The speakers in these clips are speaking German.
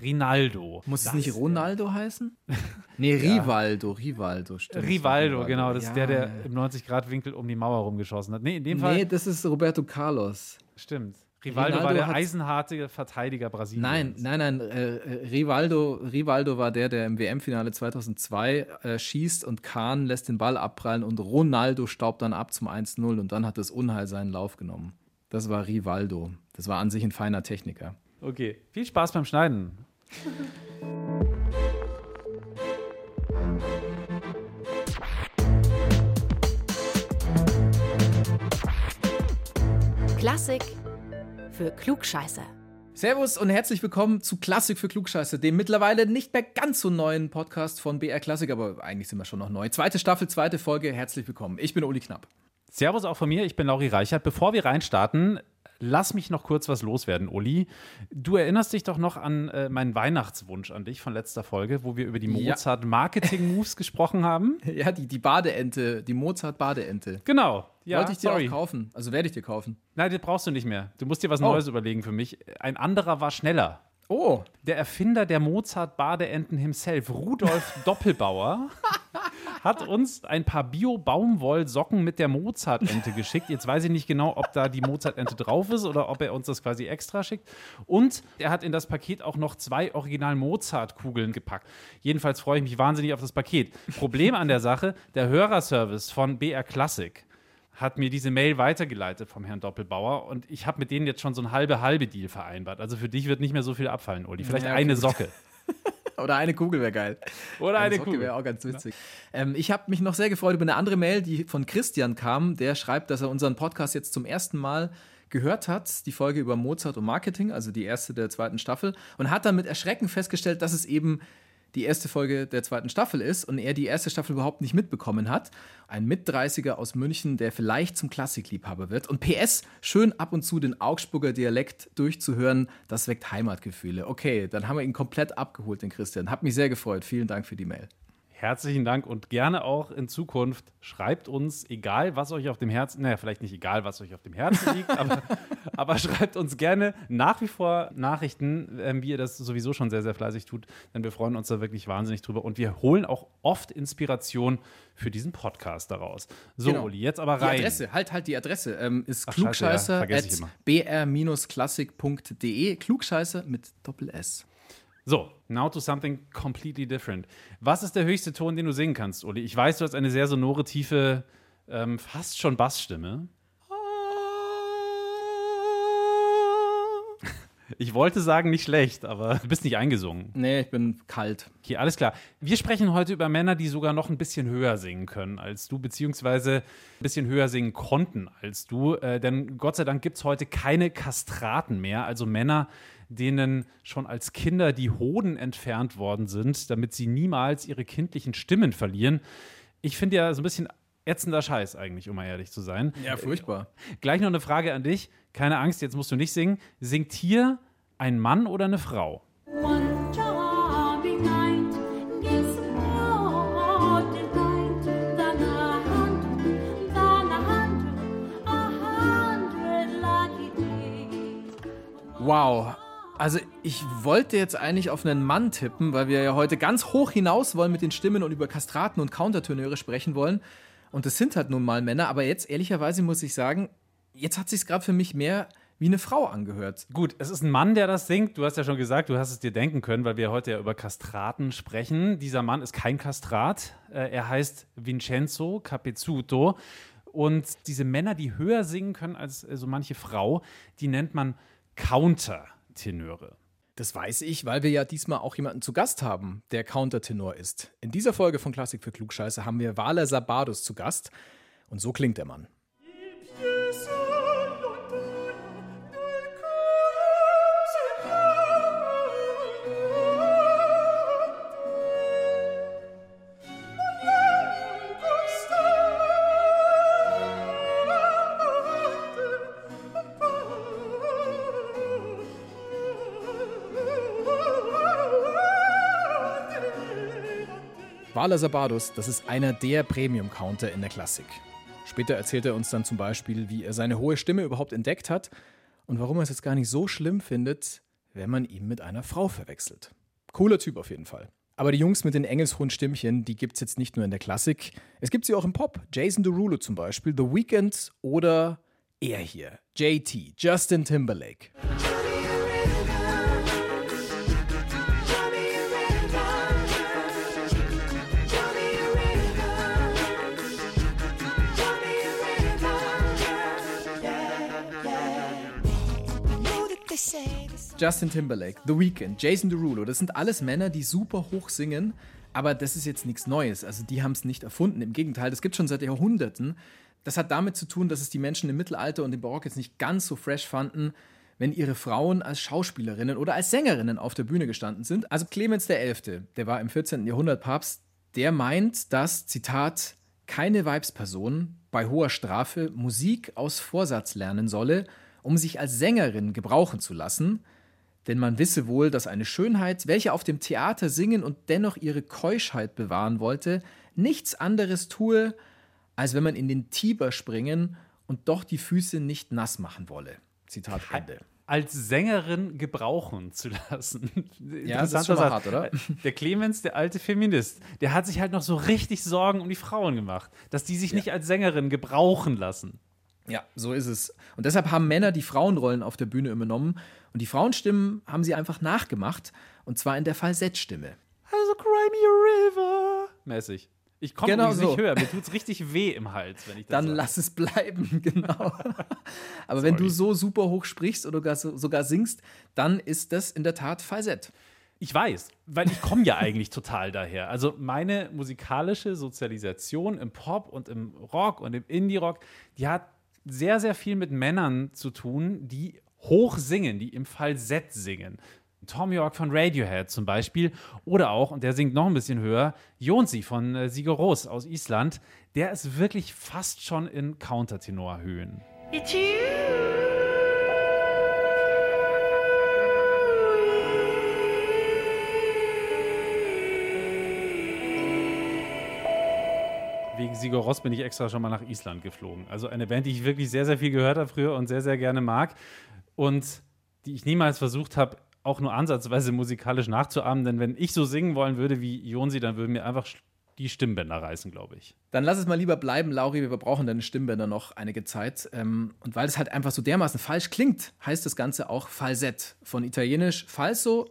Rinaldo. Muss es nicht Ronaldo heißen? Nee, Rivaldo, Rivaldo, stimmt. Rivaldo, genau. Das ist der, der im 90-Grad-Winkel um die Mauer rumgeschossen hat. Nee, in dem Fall. Nee, das ist Roberto Carlos. Stimmt. Rivaldo, Ronaldo war der eisenharte Verteidiger Brasiliens. Nein, nein, nein. Äh, äh, Rivaldo, Rivaldo war der, der im WM-Finale 2002 äh, schießt und Kahn lässt den Ball abprallen und Ronaldo staubt dann ab zum 1-0 und dann hat das Unheil seinen Lauf genommen. Das war Rivaldo. Das war an sich ein feiner Techniker. Okay. Viel Spaß beim Schneiden. Klassik für Klugscheißer. Servus und herzlich willkommen zu Klassik für Klugscheiße, dem mittlerweile nicht mehr ganz so neuen Podcast von BR Klassik, aber eigentlich sind wir schon noch neu. Zweite Staffel, zweite Folge, herzlich willkommen. Ich bin Uli Knapp. Servus auch von mir, ich bin Lauri Reichert. Bevor wir reinstarten, lass mich noch kurz was loswerden, Uli. Du erinnerst dich doch noch an äh, meinen Weihnachtswunsch an dich von letzter Folge, wo wir über die. Mozart-Marketing-Moves gesprochen haben? Ja, die, die Badeente, die Mozart-Badeente. Genau. Ja, Wollte ich dir sorry. auch kaufen. Also werde ich dir kaufen. Nein, das brauchst du nicht mehr. Du musst dir was Oh. Neues überlegen für mich. Ein anderer war schneller. Oh, Der Erfinder der Mozart-Badeenten himself, Rudolf Doppelbauer, hat uns ein paar Bio-Baumwollsocken mit der Mozart-Ente geschickt. Jetzt weiß ich nicht genau, ob da die Mozart-Ente drauf ist oder ob er uns das quasi extra schickt. Und er hat in das Paket auch noch zwei Original-Mozart-Kugeln gepackt. Jedenfalls freue ich mich wahnsinnig auf das Paket. Problem an der Sache, der Hörerservice von BR Classic hat mir diese Mail weitergeleitet vom Herrn Doppelbauer und ich habe mit denen jetzt schon so ein halbe halbe Deal vereinbart. Also für dich wird nicht mehr so viel abfallen, Uli. Vielleicht Ja, okay. eine Socke. oder eine Kugel wäre geil. Oder eine Socke Kugel. wäre auch ganz witzig. Ähm, ich habe mich noch sehr gefreut über eine andere Mail, die von Christian kam. Der schreibt, dass er unseren Podcast jetzt zum ersten Mal gehört hat, die Folge über Mozart und Marketing, also die erste der zweiten Staffel, und hat dann mit Erschrecken festgestellt, dass es eben die erste Folge der zweiten Staffel ist und er die erste Staffel überhaupt nicht mitbekommen hat. Ein Mit-30er aus München, der vielleicht zum Klassikliebhaber wird. Und PS, schön ab und zu den Augsburger Dialekt durchzuhören, das weckt Heimatgefühle. Okay, dann haben wir ihn komplett abgeholt, den Christian. Hat mich sehr gefreut. Vielen Dank für die Mail. Herzlichen Dank und gerne auch in Zukunft schreibt uns, egal was euch auf dem Herzen, naja, vielleicht nicht egal, was euch auf dem Herzen liegt, aber, aber schreibt uns gerne nach wie vor Nachrichten, ähm, wie ihr das sowieso schon sehr, sehr fleißig tut, denn wir freuen uns da wirklich wahnsinnig drüber und wir holen auch oft Inspiration für diesen Podcast daraus. So, Genau. Uli, jetzt aber Die rein. Adresse, halt, halt die Adresse, ähm, ist scheiße, ja. Klugscheißer mit Doppel-S. So, now to something completely different. Was ist der höchste Ton, den du singen kannst, Uli? Ich weiß, du hast eine sehr sonore, tiefe, ähm, fast schon Bassstimme. Ich wollte sagen, nicht schlecht, aber du bist nicht eingesungen. Nee, ich bin kalt. Okay, alles klar. Wir sprechen heute über Männer, die sogar noch ein bisschen höher singen können als du, beziehungsweise ein bisschen höher singen konnten als du. Äh, denn Gott sei Dank gibt es heute keine Kastraten mehr, also Männer, denen schon als Kinder die Hoden entfernt worden sind, damit sie niemals ihre kindlichen Stimmen verlieren. Ich finde ja so ein bisschen ätzender Scheiß eigentlich, um mal ehrlich zu sein. Ja, furchtbar. Gleich noch eine Frage an dich. Keine Angst, jetzt musst du nicht singen. Singt hier ein Mann oder eine Frau? Wow. Also ich wollte jetzt eigentlich auf einen Mann tippen, weil wir ja heute ganz hoch hinaus wollen mit den Stimmen und über Kastraten und Countertenöre sprechen wollen. Und das sind halt nun mal Männer. Aber jetzt ehrlicherweise muss ich sagen, jetzt hat sich gerade für mich mehr wie eine Frau angehört. Gut, es ist ein Mann, der das singt. Du hast ja schon gesagt, du hast es dir denken können, weil wir heute ja über Kastraten sprechen. Dieser Mann ist kein Kastrat. Äh, Er heißt Vincenzo Capezzuto. Und diese Männer, die höher singen können als äh, so manche Frau, die nennt man Countertenöre. Das weiß ich, weil wir ja diesmal auch jemanden zu Gast haben, der Countertenor ist. In dieser Folge von Klassik für Klugscheiße haben wir Wale Sabados zu Gast. Und so klingt der Mann. Wale Sabados, das ist einer der Premium-Counter in der Klassik. Später erzählt er uns dann zum Beispiel, wie er seine hohe Stimme überhaupt entdeckt hat und warum er es jetzt gar nicht so schlimm findet, wenn man ihn mit einer Frau verwechselt. Cooler Typ auf jeden Fall. Aber die Jungs mit den engelshohen Stimmchen, die gibt es jetzt nicht nur in der Klassik. Es gibt sie auch im Pop. Jason Derulo zum Beispiel, The Weeknd oder er hier, JT, Justin Timberlake. Justin Timberlake, The Weeknd, Jason Derulo, das sind alles Männer, die super hoch singen, aber das ist jetzt nichts Neues. Also die haben es nicht erfunden. Im Gegenteil, das gibt schon seit Jahrhunderten. Das hat damit zu tun, dass es die Menschen im Mittelalter und im Barock jetzt nicht ganz so fresh fanden, wenn ihre Frauen als Schauspielerinnen oder als Sängerinnen auf der Bühne gestanden sind. Also Clemens XI., der war im 14. Jahrhundert Papst, der meint, dass, Zitat, keine Weibsperson bei hoher Strafe Musik aus Vorsatz lernen solle, um sich als Sängerin gebrauchen zu lassen, denn man wisse wohl, dass eine Schönheit, welche auf dem Theater singen und dennoch ihre Keuschheit bewahren wollte, nichts anderes tue, als wenn man in den Tiber springen und doch die Füße nicht nass machen wolle. Zitat Ende. Als Sängerin gebrauchen zu lassen. Ja, das ist schon hart, oder? Der Clemens, der alte Feminist, der hat sich halt noch so richtig Sorgen um die Frauen gemacht, dass die sich nicht als Sängerin gebrauchen lassen. Ja, so ist es. Und deshalb haben Männer die Frauenrollen auf der Bühne übernommen und die Frauenstimmen haben sie einfach nachgemacht und zwar in der Falsettstimme. Also Cry Me a River. Mäßig. Ich komme Genau übrigens nicht so. höher. Mir tut's richtig weh im Hals, wenn ich das Dann sage. lass es bleiben, genau. Aber wenn du so super hoch sprichst oder gar so- sogar singst, dann ist das in der Tat Falsett. Ich weiß, weil ich komme ja eigentlich total daher. Also meine musikalische Sozialisation im Pop und im Rock und im Indie-Rock, die hat sehr, sehr viel mit Männern zu tun, die hoch singen, die im Falsett singen. Tom York von Radiohead zum Beispiel oder auch, und der singt noch ein bisschen höher, Jonsi von äh, Sigur Rós aus Island. Der ist wirklich fast schon in Countertenorhöhen. Wegen Sigur Rós bin ich extra schon mal nach Island geflogen. Also eine Band, die ich wirklich sehr, sehr viel gehört habe früher und sehr, sehr gerne mag. Und die ich niemals versucht habe, auch nur ansatzweise musikalisch nachzuahmen. Denn wenn ich so singen wollen würde wie Jonsi, dann würden mir einfach die Stimmbänder reißen, glaube ich. Dann lass es mal lieber bleiben, Lauri. Wir brauchen deine Stimmbänder noch einige Zeit. Ähm, und weil es halt einfach so dermaßen falsch klingt, heißt das Ganze auch Falsett. Von italienisch falso,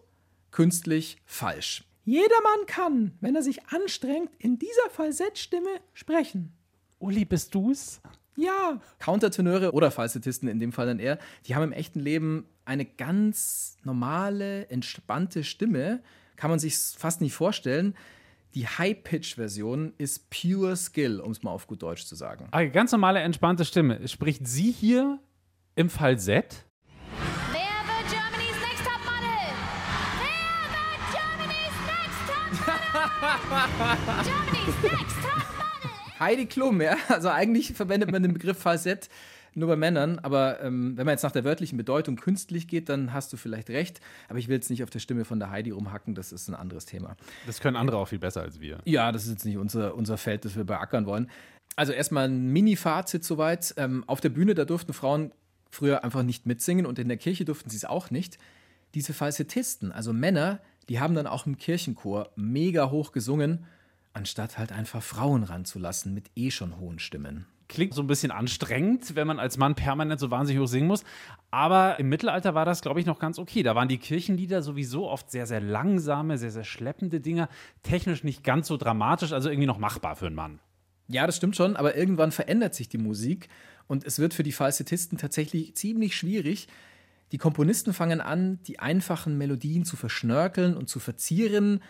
künstlich falsch. Jedermann kann, wenn er sich anstrengt, in dieser Falsettstimme sprechen. Uli, bist du's? Ja. Countertenöre oder Falsettisten in dem Fall dann eher, die haben im echten Leben eine ganz normale, entspannte Stimme. Kann man sich fast nicht vorstellen. Die High-Pitch-Version ist pure Skill, um es mal auf gut Deutsch zu sagen. Eine ganz normale, entspannte Stimme. Spricht sie hier im Falsett? Heidi Klum, ja. Also eigentlich verwendet man den Begriff Falsett nur bei Männern, aber ähm, wenn man jetzt nach der wörtlichen Bedeutung künstlich geht, dann hast du vielleicht recht. Aber ich will jetzt nicht auf der Stimme von der Heidi rumhacken, das ist ein anderes Thema. Das können andere auch viel besser als wir. Ja, das ist jetzt nicht unser, unser Feld, das wir beackern wollen. Also erstmal ein Mini-Fazit soweit. Ähm, auf der Bühne, da durften Frauen früher einfach nicht mitsingen und in der Kirche durften sie es auch nicht. Diese Falsettisten, also Männer, die haben dann auch im Kirchenchor mega hoch gesungen, anstatt halt einfach Frauen ranzulassen mit eh schon hohen Stimmen. Klingt so ein bisschen anstrengend, wenn man als Mann permanent so wahnsinnig hoch singen muss. Aber im Mittelalter war das, glaube ich, noch ganz okay. Da waren die Kirchenlieder sowieso oft sehr, sehr langsame, sehr, sehr schleppende Dinger. Technisch nicht ganz so dramatisch, also irgendwie noch machbar für einen Mann. Ja, das stimmt schon, aber irgendwann verändert sich die Musik und es wird für die Falsettisten tatsächlich ziemlich schwierig. Die Komponisten fangen an, die einfachen Melodien zu verschnörkeln und zu verzieren.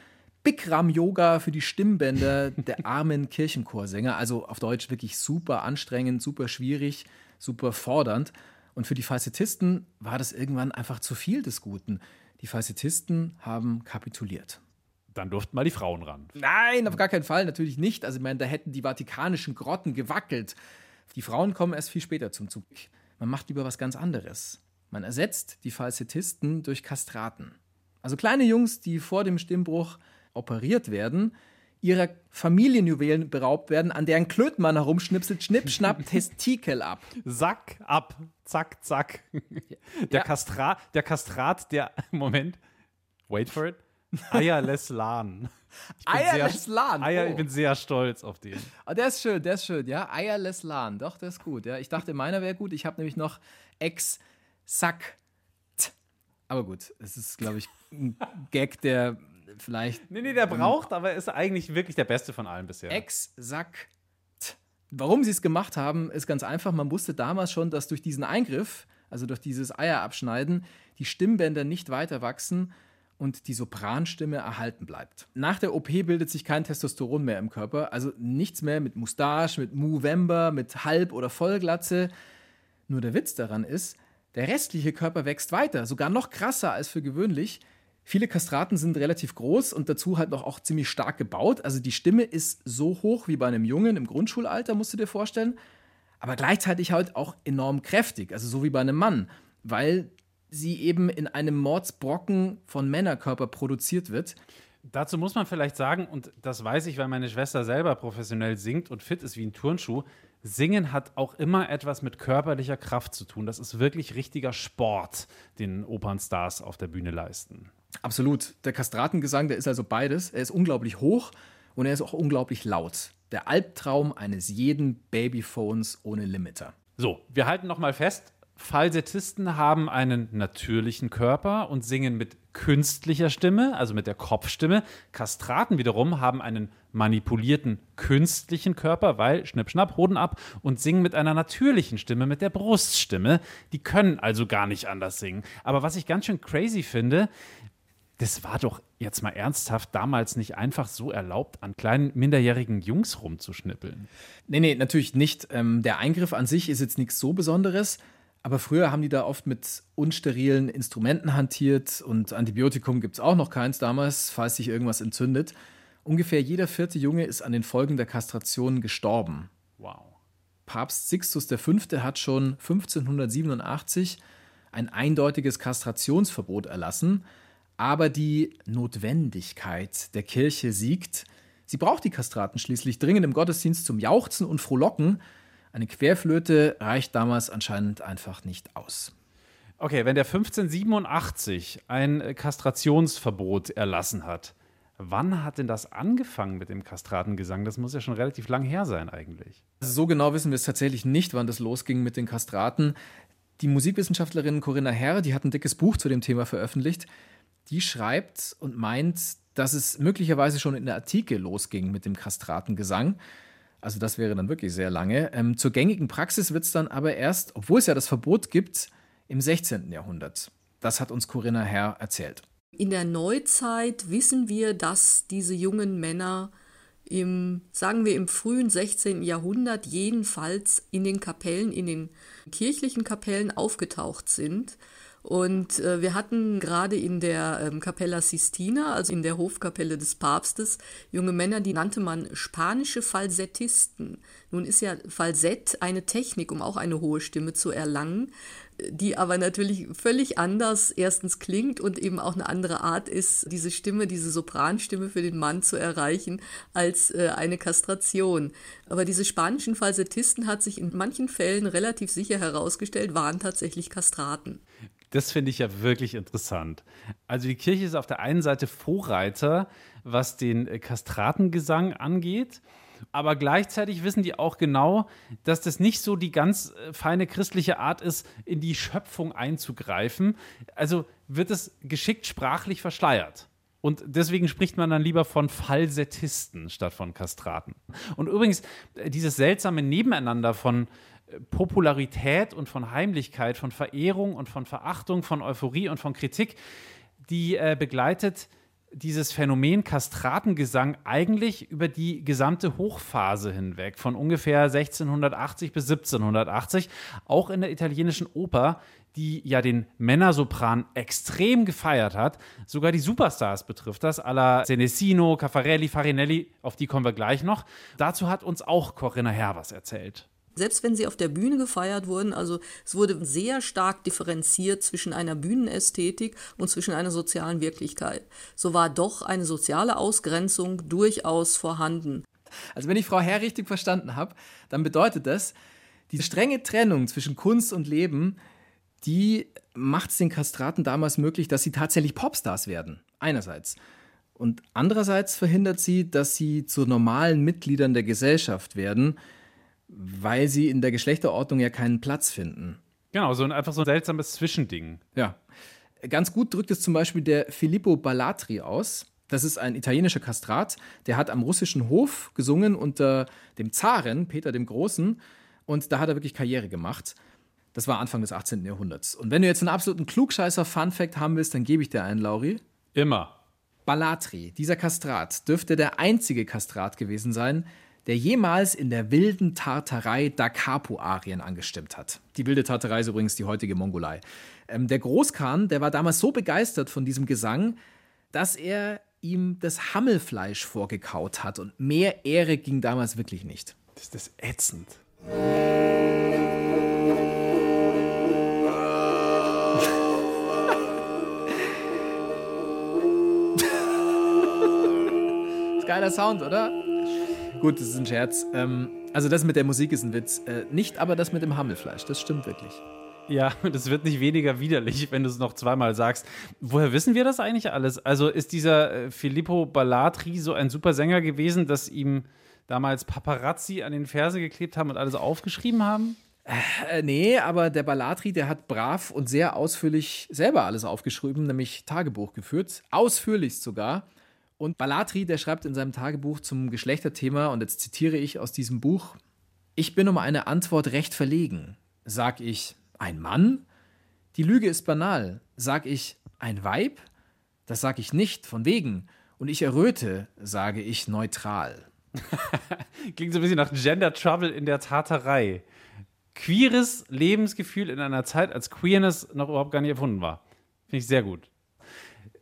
Bikram-Yoga für die Stimmbänder der armen Kirchenchorsänger. Also auf Deutsch wirklich super anstrengend, super schwierig, super fordernd. Und für die Falsettisten war das irgendwann einfach zu viel des Guten. Die Falsettisten haben kapituliert. Dann durften mal die Frauen ran. Nein, auf gar keinen Fall, natürlich nicht. Also, ich meine, da hätten die vatikanischen Grotten gewackelt. Die Frauen kommen erst viel später zum Zug. Man macht lieber was ganz anderes. Man ersetzt die Falsettisten durch Kastraten. Also kleine Jungs, die vor dem Stimmbruch operiert werden, ihrer Familienjuwelen beraubt werden, an deren Klötenmann herumschnipselt, schnipp, schnapp, Testikel ab. Sack ab. Zack, zack. Der, Ja. Kastrat, der Kastrat, der, Moment, wait for it, sehr- Eierless-Lan, Eier, oh. ich bin sehr stolz auf den. Oh, der ist schön, der ist schön, ja. Eierless Lan, doch, der ist gut, ja. Ich dachte, meiner wäre gut. Ich habe nämlich noch Ex Sack. Aber gut, es ist, glaube ich, ein Gag, der vielleicht Nee, nee, der braucht, aber ist eigentlich wirklich der beste von allen bisher. Ex Sack. Warum sie es gemacht haben, ist ganz einfach. Man wusste damals schon, dass durch diesen Eingriff, also durch dieses Eierabschneiden, die Stimmbänder nicht weiter wachsen und die Sopranstimme erhalten bleibt. Nach der OP bildet sich kein Testosteron mehr im Körper, also nichts mehr mit Mustache, mit Movember, mit Halb- oder Vollglatze. Nur der Witz daran ist, der restliche Körper wächst weiter, sogar noch krasser als für gewöhnlich. Viele Kastraten sind relativ groß und dazu halt noch auch ziemlich stark gebaut. Also die Stimme ist so hoch wie bei einem Jungen im Grundschulalter, musst du dir vorstellen. Aber gleichzeitig halt auch enorm kräftig, also so wie bei einem Mann, weil sie eben in einem Mordsbrocken von Männerkörper produziert wird. Dazu muss man vielleicht sagen, und das weiß ich, weil meine Schwester selber professionell singt und fit ist wie ein Turnschuh, Singen hat auch immer etwas mit körperlicher Kraft zu tun. Das ist wirklich richtiger Sport, den Opernstars auf der Bühne leisten. Absolut. Der Kastratengesang, der ist also beides. Er ist unglaublich hoch und er ist auch unglaublich laut. Der Albtraum eines jeden Babyphones ohne Limiter. So, wir halten noch mal fest, Falsettisten haben einen natürlichen Körper und singen mit künstlicher Stimme, also mit der Kopfstimme. Kastraten wiederum haben einen manipulierten künstlichen Körper, weil schnipp schnapp Hoden ab und singen mit einer natürlichen Stimme, mit der Bruststimme. Die können also gar nicht anders singen. Aber was ich ganz schön crazy finde, das war doch jetzt mal ernsthaft damals nicht einfach so erlaubt, an kleinen minderjährigen Jungs rumzuschnippeln. Nee, nee, natürlich nicht. Ähm, der Eingriff an sich ist jetzt nichts so Besonderes. Aber früher haben die da oft mit unsterilen Instrumenten hantiert und Antibiotikum gibt es auch noch keins damals, falls sich irgendwas entzündet. Ungefähr jeder vierte Junge ist an den Folgen der Kastration gestorben. Wow. Papst Sixtus V. hat schon 1587 ein eindeutiges Kastrationsverbot erlassen, aber die Notwendigkeit der Kirche siegt. Sie braucht die Kastraten schließlich dringend im Gottesdienst zum Jauchzen und Frohlocken. Eine Querflöte reicht damals anscheinend einfach nicht aus. Okay, wenn der 1587 ein Kastrationsverbot erlassen hat, wann hat denn das angefangen mit dem Kastratengesang? Das muss ja schon relativ lang her sein eigentlich. Also so genau wissen wir es tatsächlich nicht, wann das losging mit den Kastraten. Die Musikwissenschaftlerin Corinna Herr, die hat ein dickes Buch zu dem Thema veröffentlicht, die schreibt und meint, dass es möglicherweise schon in der Antike losging mit dem Kastratengesang. Also das wäre dann wirklich sehr lange. Ähm, zur gängigen Praxis wird es dann aber erst, obwohl es ja das Verbot gibt, im 16. Jahrhundert. Das hat uns Corinna Herr erzählt. In der Neuzeit wissen wir, dass diese jungen Männer im, sagen wir, im frühen 16. Jahrhundert jedenfalls in den Kapellen, in den kirchlichen Kapellen aufgetaucht sind. Und äh, wir hatten gerade in der ähm, Capella Sistina, also in der Hofkapelle des Papstes, junge Männer, die nannte man spanische Falsettisten. Nun ist ja Falsett eine Technik, um auch eine hohe Stimme zu erlangen, die aber natürlich völlig anders erstens klingt und eben auch eine andere Art ist, diese Stimme, diese Sopranstimme für den Mann zu erreichen, als äh, eine Kastration. Aber diese spanischen Falsettisten hat sich in manchen Fällen relativ sicher herausgestellt, waren tatsächlich Kastraten. Das finde ich ja wirklich interessant. Also die Kirche ist auf der einen Seite Vorreiter, was den äh, Kastratengesang angeht. Aber gleichzeitig wissen die auch genau, dass das nicht so die ganz äh, feine christliche Art ist, in die Schöpfung einzugreifen. Also wird es geschickt sprachlich verschleiert. Und deswegen spricht man dann lieber von Falsettisten statt von Kastraten. Und übrigens, äh, dieses seltsame Nebeneinander von äh, Popularität und von Heimlichkeit, von Verehrung und von Verachtung, von Euphorie und von Kritik, die äh, begleitet dieses Phänomen Kastratengesang eigentlich über die gesamte Hochphase hinweg, von ungefähr 1680 bis 1780, auch in der italienischen Oper, die ja den Männersopran extrem gefeiert hat. Sogar die Superstars betrifft das, alla Senesino, Caffarelli, Farinelli, auf die kommen wir gleich noch. Dazu hat uns auch Corinna Herr was erzählt. Selbst wenn sie auf der Bühne gefeiert wurden, also es wurde sehr stark differenziert zwischen einer Bühnenästhetik und zwischen einer sozialen Wirklichkeit. So war doch eine soziale Ausgrenzung durchaus vorhanden. Also wenn ich Frau Herr richtig verstanden habe, dann bedeutet das, die strenge Trennung zwischen Kunst und Leben, die macht es den Kastraten damals möglich, dass sie tatsächlich Popstars werden. Einerseits. Und andererseits verhindert sie, dass sie zu normalen Mitgliedern der Gesellschaft werden, weil sie in der Geschlechterordnung ja keinen Platz finden. Genau, so ein, einfach so ein seltsames Zwischending. Ja. Ganz gut drückt es zum Beispiel der Filippo Ballatri aus. Das ist ein italienischer Kastrat, der hat am russischen Hof gesungen unter dem Zaren, Peter dem Großen, und da hat er wirklich Karriere gemacht. Das war Anfang des 18. Jahrhunderts. Und wenn du jetzt einen absoluten Klugscheißer-Fun-Fact haben willst, dann gebe ich dir einen, Lauri. Immer. Ballatri, dieser Kastrat, dürfte der einzige Kastrat gewesen sein, der jemals in der wilden Tartarei Da Capo-Arien angestimmt hat. Die wilde Tartarei ist übrigens die heutige Mongolei. Ähm, der Großkhan, der war damals so begeistert von diesem Gesang, dass er ihm das Hammelfleisch vorgekaut hat. Und mehr Ehre ging damals wirklich nicht. Das ist das ätzend. Geiler Sound, oder? Gut, das ist ein Scherz. Ähm, also das mit der Musik ist ein Witz. Äh, nicht aber das mit dem Hammelfleisch. Das stimmt wirklich. Ja, das wird nicht weniger widerlich, wenn du es noch zweimal sagst. Woher wissen wir das eigentlich alles? Also ist dieser äh, Filippo Ballatri so ein super Sänger gewesen, dass ihm damals Paparazzi an den Ferse geklebt haben und alles aufgeschrieben haben? Äh, nee, aber der Ballatri, der hat brav und sehr ausführlich selber alles aufgeschrieben, nämlich Tagebuch geführt. Ausführlichst sogar. Und Ballatri, der schreibt in seinem Tagebuch zum Geschlechterthema, und jetzt zitiere ich aus diesem Buch: Ich bin um eine Antwort recht verlegen. Sag ich, ein Mann? Die Lüge ist banal. Sag ich, ein Weib? Das sag ich nicht, von wegen. Und ich erröte, sage ich neutral. Klingt so ein bisschen nach Gender Trouble in der Taterei. Queeres Lebensgefühl in einer Zeit, als Queerness noch überhaupt gar nicht erfunden war. Finde ich sehr gut.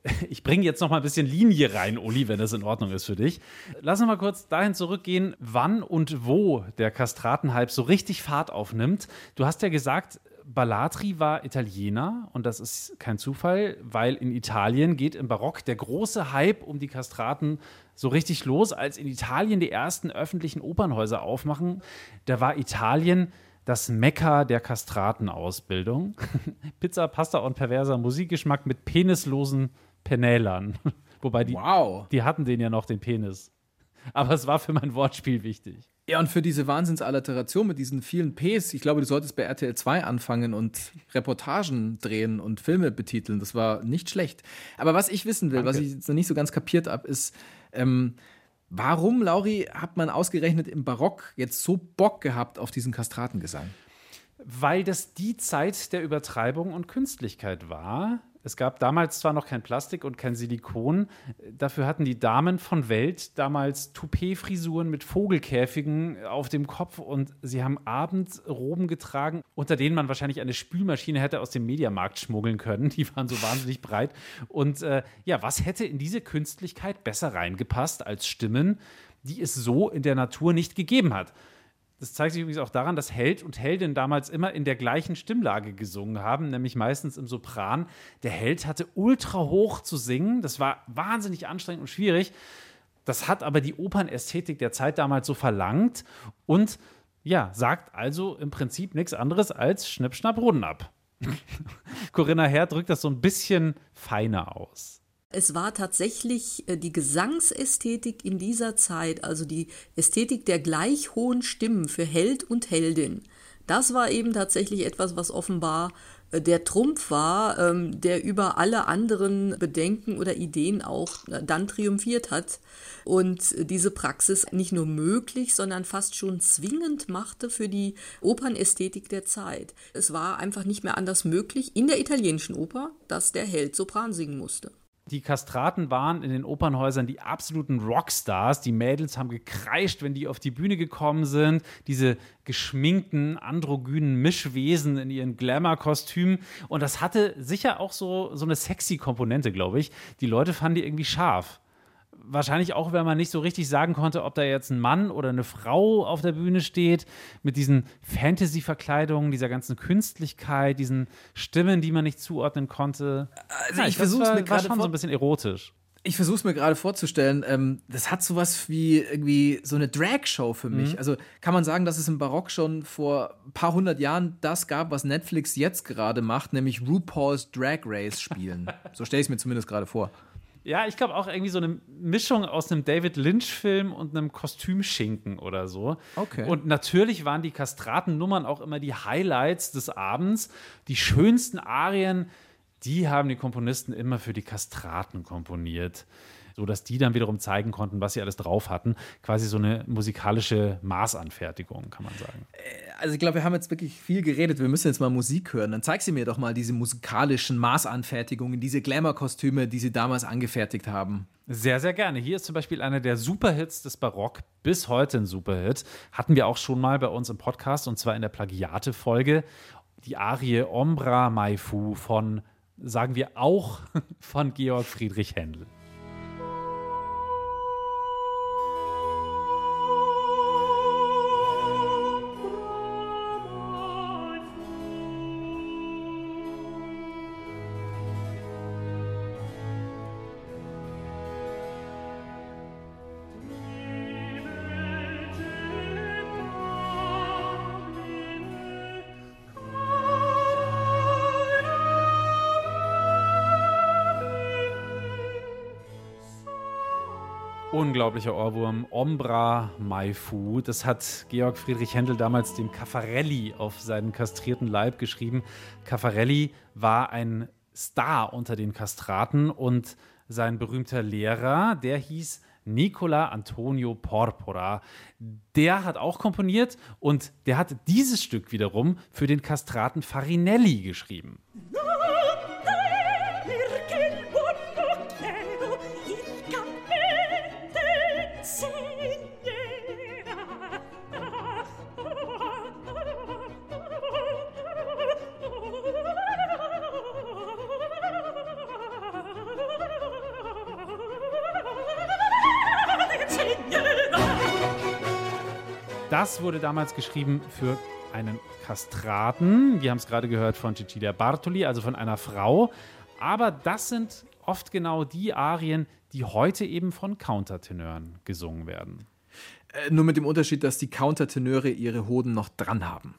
Ich bringe jetzt noch mal ein bisschen Linie rein, Uli, wenn das in Ordnung ist für dich. Lass uns mal kurz dahin zurückgehen, wann und wo der Kastratenhype so richtig Fahrt aufnimmt. Du hast ja gesagt, Ballatri war Italiener und das ist kein Zufall, weil in Italien geht im Barock der große Hype um die Kastraten so richtig los, als in Italien die ersten öffentlichen Opernhäuser aufmachen. Da war Italien das Mekka der Kastratenausbildung. Pizza, Pasta und perverser Musikgeschmack mit penislosen Penälern. Wobei die, Wow. die hatten den ja noch, den Penis. Aber es war für mein Wortspiel wichtig. Ja, und für diese Wahnsinnsalleteration mit diesen vielen Ps, ich glaube, du solltest bei RTL 2 anfangen und Reportagen drehen und Filme betiteln. Das war nicht schlecht. Aber was ich wissen will, was Danke. ich jetzt noch nicht so ganz kapiert habe, ist, ähm, warum, Lauri, hat man ausgerechnet im Barock jetzt so Bock gehabt auf diesen Kastratengesang? Weil das die Zeit der Übertreibung und Künstlichkeit war. Es gab damals zwar noch kein Plastik und kein Silikon, dafür hatten die Damen von Welt damals Toupet-Frisuren mit Vogelkäfigen auf dem Kopf und sie haben Abendroben getragen, unter denen man wahrscheinlich eine Spülmaschine hätte aus dem Mediamarkt schmuggeln können. Die waren so wahnsinnig breit. Und äh, ja, was hätte in diese Künstlichkeit besser reingepasst als Stimmen, die es so in der Natur nicht gegeben hat? Das zeigt sich übrigens auch daran, dass Held und Heldin damals immer in der gleichen Stimmlage gesungen haben, nämlich meistens im Sopran. Der Held hatte ultra hoch zu singen, das war wahnsinnig anstrengend und schwierig. Das hat aber die Opernästhetik der Zeit damals so verlangt und ja, sagt also im Prinzip nichts anderes als Schnipp, Schnapp, Runden ab. Corinna Herr drückt das so ein bisschen feiner aus. Es war tatsächlich äh, die Gesangsästhetik in dieser Zeit, also die Ästhetik der gleich hohen Stimmen für Held und Heldin. Das war eben tatsächlich etwas, was offenbar äh, der Trumpf war, ähm, der über alle anderen Bedenken oder Ideen auch äh, dann triumphiert hat und diese Praxis nicht nur möglich, sondern fast schon zwingend machte für die Opernästhetik der Zeit. Es war einfach nicht mehr anders möglich in der italienischen Oper, dass der Held Sopran singen musste. Die Kastraten waren in den Opernhäusern die absoluten Rockstars. Die Mädels haben gekreischt, wenn die auf die Bühne gekommen sind. Diese geschminkten, androgynen Mischwesen in ihren Glamour-Kostümen. Und das hatte sicher auch so, so eine sexy Komponente, glaube ich. Die Leute fanden die irgendwie scharf. Wahrscheinlich auch, weil man nicht so richtig sagen konnte, ob da jetzt ein Mann oder eine Frau auf der Bühne steht, mit diesen Fantasy-Verkleidungen, dieser ganzen Künstlichkeit, diesen Stimmen, die man nicht zuordnen konnte. Also Ja, ich es versuche es mir gerade schon so ein bisschen erotisch. Ich versuche es mir gerade vorzustellen. Ähm, das hat sowas wie irgendwie so eine Drag-Show für mich. Mhm. Also kann man sagen, dass es im Barock schon vor ein paar hundert Jahren das gab, was Netflix jetzt gerade macht, nämlich RuPaul's Drag Race spielen. so stelle ich es mir zumindest gerade vor. Ja, ich glaube auch irgendwie so eine Mischung aus einem David Lynch-Film und einem Kostümschinken oder so. Okay. Und natürlich waren die Kastratennummern auch immer die Highlights des Abends. Die schönsten Arien, die haben die Komponisten immer für die Kastraten komponiert. So dass die dann wiederum zeigen konnten, was sie alles drauf hatten. Quasi so eine musikalische Maßanfertigung, kann man sagen. Also ich glaube, wir haben jetzt wirklich viel geredet. Wir müssen jetzt mal Musik hören. Dann zeig sie mir doch mal diese musikalischen Maßanfertigungen, diese Glamour-Kostüme, die sie damals angefertigt haben. Sehr, sehr gerne. Hier ist zum Beispiel einer der Superhits des Barock, bis heute ein Superhit. Hatten wir auch schon mal bei uns im Podcast und zwar in der Plagiate-Folge. Die Arie Ombra Mai Fu von, sagen wir auch, von Georg Friedrich Händel. Unglaublicher Ohrwurm, Ombra Mai Fu. Das hat Georg Friedrich Händel damals dem Caffarelli auf seinen kastrierten Leib geschrieben. Caffarelli war ein Star unter den Kastraten und sein berühmter Lehrer, der hieß Nicola Antonio Porpora. Der hat auch komponiert und der hat dieses Stück wiederum für den Kastraten Farinelli geschrieben. Das wurde damals geschrieben für einen Kastraten. Wir haben es gerade gehört von Cecilia Bartoli, also von einer Frau. Aber das sind oft genau die Arien, die heute eben von Countertenören gesungen werden. Äh, nur mit dem Unterschied, dass die Countertenöre ihre Hoden noch dran haben.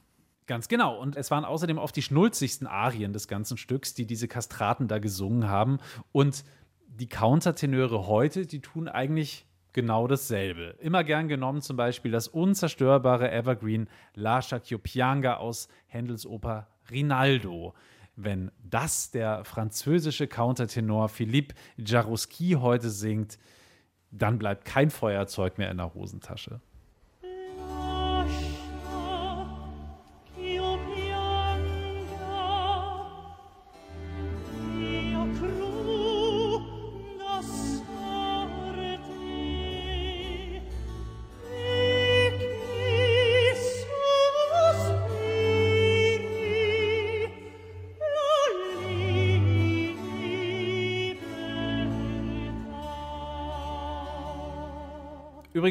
Ganz genau. Und es waren außerdem oft die schnulzigsten Arien des ganzen Stücks, die diese Kastraten da gesungen haben. Und die Countertenöre heute, die tun eigentlich genau dasselbe. Immer gern genommen zum Beispiel das unzerstörbare Evergreen La Pianga aus Händels Oper Rinaldo. Wenn das der französische Countertenor Philippe Jarouski heute singt, dann bleibt kein Feuerzeug mehr in der Hosentasche.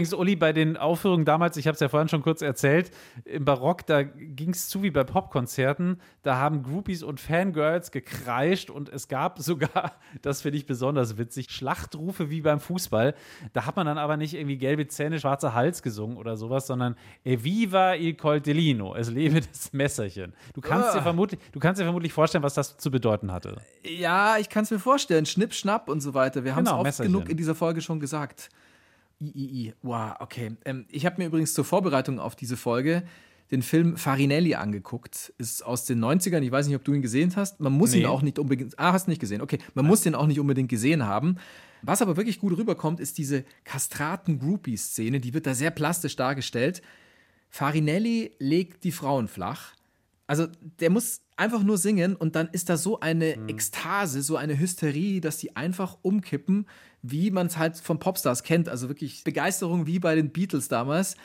Übrigens, Uli, bei den Aufführungen damals, ich habe es ja vorhin schon kurz erzählt, im Barock, da ging es zu wie bei Popkonzerten. Da haben Groupies und Fangirls gekreischt und es gab sogar, das finde ich besonders witzig, Schlachtrufe wie beim Fußball. Da hat man dann aber nicht irgendwie gelbe Zähne, schwarzer Hals gesungen oder sowas, sondern Eviva il coltellino, es lebe das Messerchen. Du kannst, dir Ah. vermutlich, du kannst dir vermutlich vorstellen, was das zu bedeuten hatte. Ja, ich kann es mir vorstellen. Schnipp, schnapp und so weiter. Wir haben es Genau, oft Messerchen. genug in dieser Folge schon gesagt. I, I, I. Wow, okay. Ähm, ich habe mir übrigens zur Vorbereitung auf diese Folge den Film Farinelli angeguckt. Ist aus den 90ern. Ich weiß nicht, ob du ihn gesehen hast. Man muss Nee. ihn auch nicht unbedingt. Ah, hast nicht gesehen. Okay. Man muss den auch nicht unbedingt gesehen haben. Was aber wirklich gut rüberkommt, ist diese Kastraten-Groupie-Szene. Die wird da sehr plastisch dargestellt. Farinelli legt die Frauen flach. Also der muss einfach nur singen und dann ist da so eine Ekstase, so eine Hysterie, dass die einfach umkippen, wie man es halt von Popstars kennt. Also wirklich Begeisterung wie bei den Beatles damals.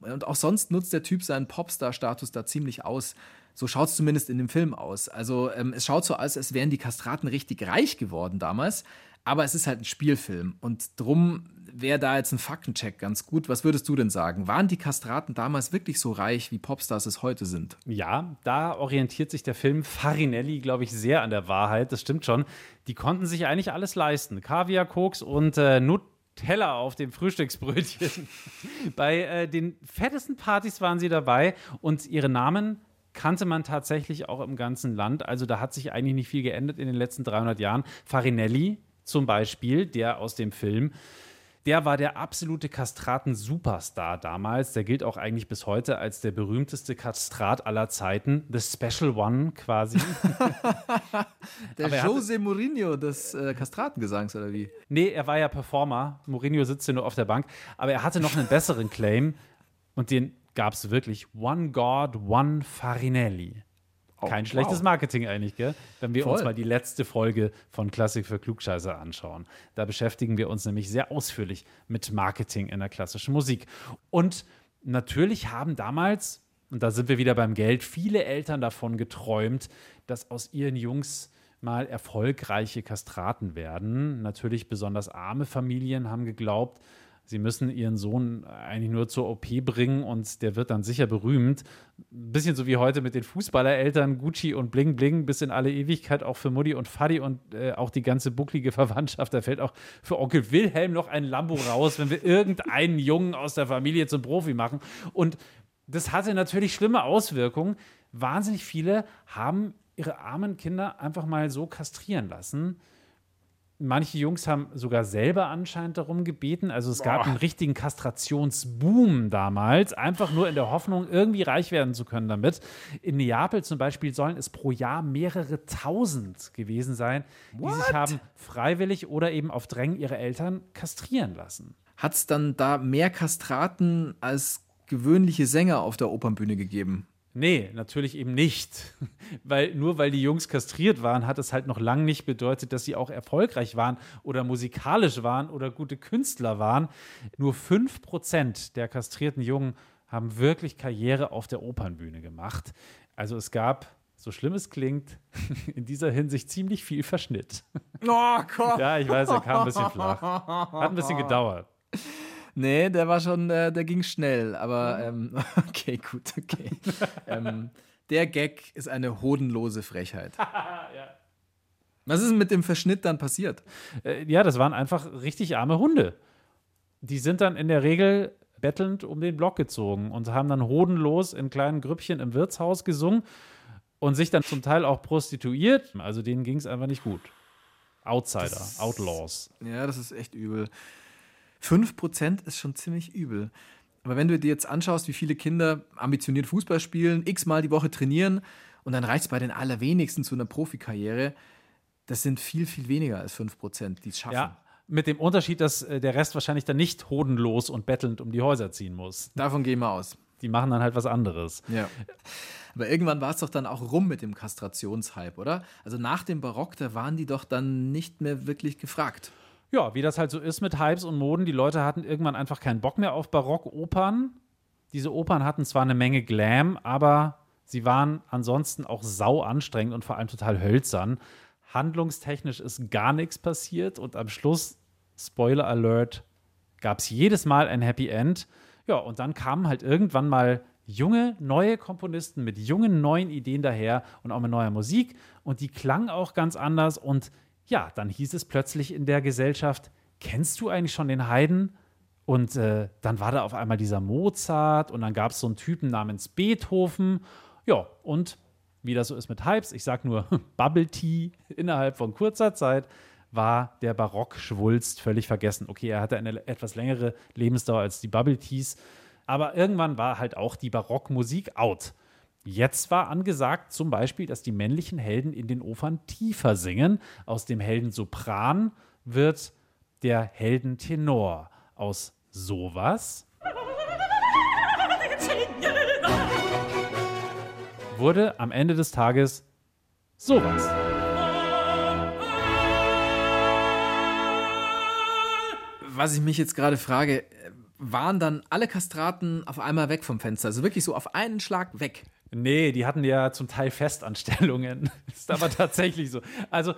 Und auch sonst nutzt der Typ seinen Popstar-Status da ziemlich aus. So schaut es zumindest in dem Film aus. Also ähm, es schaut so aus, als wären die Kastraten richtig reich geworden damals. Aber es ist halt ein Spielfilm und drum wäre da jetzt ein Faktencheck ganz gut. Was würdest du denn sagen? Waren die Kastraten damals wirklich so reich, wie Popstars es heute sind? Ja, da orientiert sich der Film Farinelli, glaube ich, sehr an der Wahrheit. Das stimmt schon. Die konnten sich eigentlich alles leisten. Kaviar, Koks und äh, Nutella auf dem Frühstücksbrötchen. Bei äh, den fettesten Partys waren sie dabei und ihre Namen kannte man tatsächlich auch im ganzen Land. Also da hat sich eigentlich nicht viel geändert in den letzten 300 Jahren. Farinelli zum Beispiel, der aus dem Film, der war der absolute Kastraten-Superstar damals. Der gilt auch eigentlich bis heute als der berühmteste Kastrat aller Zeiten. The Special One quasi. Der er hatte- Jose Mourinho des äh, Kastratengesangs, oder wie? nee, er war ja Performer. Mourinho sitzt ja nur auf der Bank. Aber er hatte noch einen besseren Claim. Und den gab es wirklich. One God, One Farinelli. Kein schlechtes Marketing eigentlich, gell? Wenn wir uns Voll. mal die letzte Folge von Klassik für Klugscheißer anschauen. Da beschäftigen wir uns nämlich sehr ausführlich mit Marketing in der klassischen Musik. Und natürlich haben damals, und da sind wir wieder beim Geld, viele Eltern davon geträumt, dass aus ihren Jungs mal erfolgreiche Kastraten werden. Natürlich besonders arme Familien haben geglaubt, sie müssen ihren Sohn eigentlich nur zur OP bringen und der wird dann sicher berühmt. Ein bisschen so wie heute mit den Fußballereltern Gucci und Bling Bling bis in alle Ewigkeit auch für Mutti und Fadi und äh, auch die ganze bucklige Verwandtschaft. Da fällt auch für Onkel Wilhelm noch ein Lambo raus, wenn wir irgendeinen Jungen aus der Familie zum Profi machen. Und das hatte natürlich schlimme Auswirkungen. Wahnsinnig viele haben ihre armen Kinder einfach mal so kastrieren lassen. Manche Jungs haben sogar selber anscheinend darum gebeten. Also es gab einen richtigen Kastrationsboom damals, einfach nur in der Hoffnung, irgendwie reich werden zu können damit. In Neapel zum Beispiel sollen es pro Jahr mehrere tausend gewesen sein, die sich haben freiwillig oder eben auf Drängen ihrer Eltern kastrieren lassen. Hat es dann da mehr Kastraten als gewöhnliche Sänger auf der Opernbühne gegeben? Nee, natürlich eben nicht. Weil nur weil die Jungs kastriert waren, hat es halt noch lange nicht bedeutet, dass sie auch erfolgreich waren oder musikalisch waren oder gute Künstler waren. Nur 5% der kastrierten Jungen haben wirklich Karriere auf der Opernbühne gemacht. Also es gab, so schlimm es klingt, in dieser Hinsicht ziemlich viel Verschnitt. Oh Gott. Ja, ich weiß, er kam ein bisschen flach. Hat ein bisschen gedauert. Nee, der war schon, äh, der ging schnell, aber ähm, okay, gut, okay. ähm, der Gag ist eine hodenlose Frechheit. Was ist denn mit dem Verschnitt dann passiert? Äh, ja, das waren einfach richtig arme Hunde. Die sind dann in der Regel bettelnd um den Block gezogen und haben dann hodenlos in kleinen Grüppchen im Wirtshaus gesungen und sich dann zum Teil auch prostituiert. Also denen ging es einfach nicht gut. Outsider, Outlaws. Ja, das ist echt übel. 5% ist schon ziemlich übel. Aber wenn du dir jetzt anschaust, wie viele Kinder ambitioniert Fußball spielen, x-mal die Woche trainieren und dann reicht es bei den allerwenigsten zu einer Profikarriere, das sind viel, viel weniger als 5%, die es schaffen. Ja, mit dem Unterschied, dass äh, der Rest wahrscheinlich dann nicht hodenlos und bettelnd um die Häuser ziehen muss. Davon gehen wir aus. Die machen dann halt was anderes. Ja. Aber irgendwann war es doch dann auch rum mit dem Kastrationshype, oder? Also nach dem Barock, da waren die doch dann nicht mehr wirklich gefragt. Ja, wie das halt so ist mit Hypes und Moden. Die Leute hatten irgendwann einfach keinen Bock mehr auf Barockopern. Diese Opern hatten zwar eine Menge Glam, aber sie waren ansonsten auch sau anstrengend und vor allem total hölzern. Handlungstechnisch ist gar nichts passiert und am Schluss, Spoiler Alert, gab es jedes Mal ein Happy End. Ja, und dann kamen halt irgendwann mal junge, neue Komponisten mit jungen, neuen Ideen daher und auch mit neuer Musik. Und die klang auch ganz anders. Und ja, dann hieß es plötzlich in der Gesellschaft, kennst du eigentlich schon den Haydn? Und äh, dann war da auf einmal dieser Mozart und dann gab es so einen Typen namens Beethoven. Ja, und wie das so ist mit Hypes, ich sag nur Bubble Tea, innerhalb von kurzer Zeit war der Barock-Schwulst völlig vergessen. Okay, er hatte eine etwas längere Lebensdauer als die Bubble Teas, aber irgendwann war halt auch die Barockmusik out. Jetzt war angesagt zum Beispiel, dass die männlichen Helden in den Opern tiefer singen. Aus dem Helden Sopran wird der Helden Tenor. Aus sowas wurde am Ende des Tages sowas. Was ich mich jetzt gerade frage, äh, waren dann alle Kastraten auf einmal weg vom Fenster? Also wirklich so auf einen Schlag weg? Nee, die hatten ja zum Teil Festanstellungen. Ist aber tatsächlich so. Also,